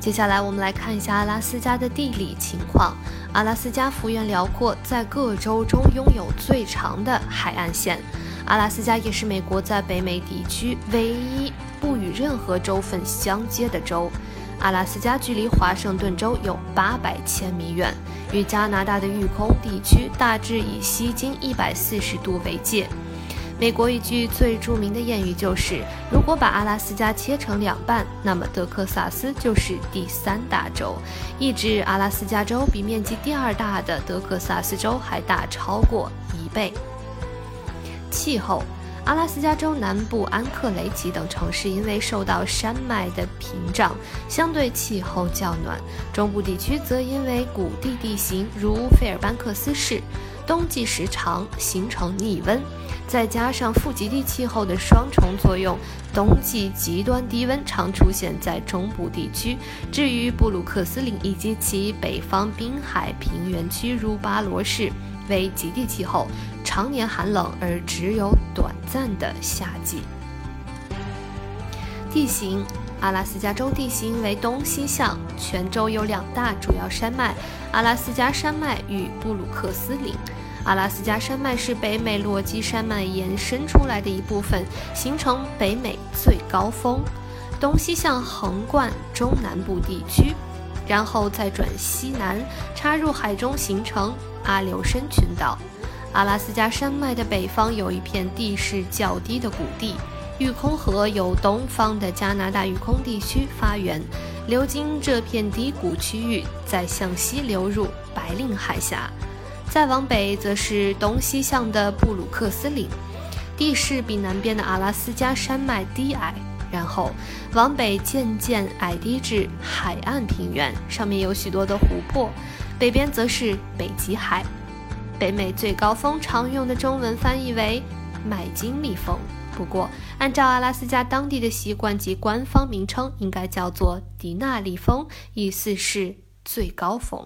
接下来我们来看一下阿拉斯加的地理情况。阿拉斯加幅员辽阔，在各州中拥有最长的海岸线。阿拉斯加也是美国在北美地区唯一不与任何州份相接的州。阿拉斯加距离华盛顿州有八百千米远，与加拿大的育空地区大致以西经一百四十度为界。美国一句最著名的谚语就是：如果把阿拉斯加切成两半，那么德克萨斯就是第三大州，意指阿拉斯加州比面积第二大的德克萨斯州还大超过一倍。气候。阿拉斯加州南部安克雷奇等城市因为受到山脉的屏障，相对气候较暖；中部地区则因为谷地地形，如费尔班克斯市，冬季时长，形成逆温，再加上副极地气候的双重作用，冬季极端低温常出现在中部地区。至于布鲁克斯岭以及其北方滨海平原区，如巴罗市。为极地气候，常年寒冷而只有短暂的夏季。地形：阿拉斯加州地形为东西向，全州有两大主要山脉：阿拉斯加山脉与布鲁克斯岭。阿拉斯加山脉是北美落基山脉延伸出来的一部分，形成北美最高峰，东西向横贯中南部地区，然后再转西南插入海中，形成。阿留申群岛，阿拉斯加山脉的北方有一片地势较低的谷地，育空河由东方的加拿大育空地区发源，流经这片低谷区域，再向西流入白令海峡。再往北则是东西向的布鲁克斯岭，地势比南边的阿拉斯加山脉低矮，然后往北渐渐矮低至海岸平原，上面有许多的湖泊。北边则是北极海，北美最高峰常用的中文翻译为麦金利峰，不过按照阿拉斯加当地的习惯及官方名称，应该叫做迪纳利峰，意思是最高峰。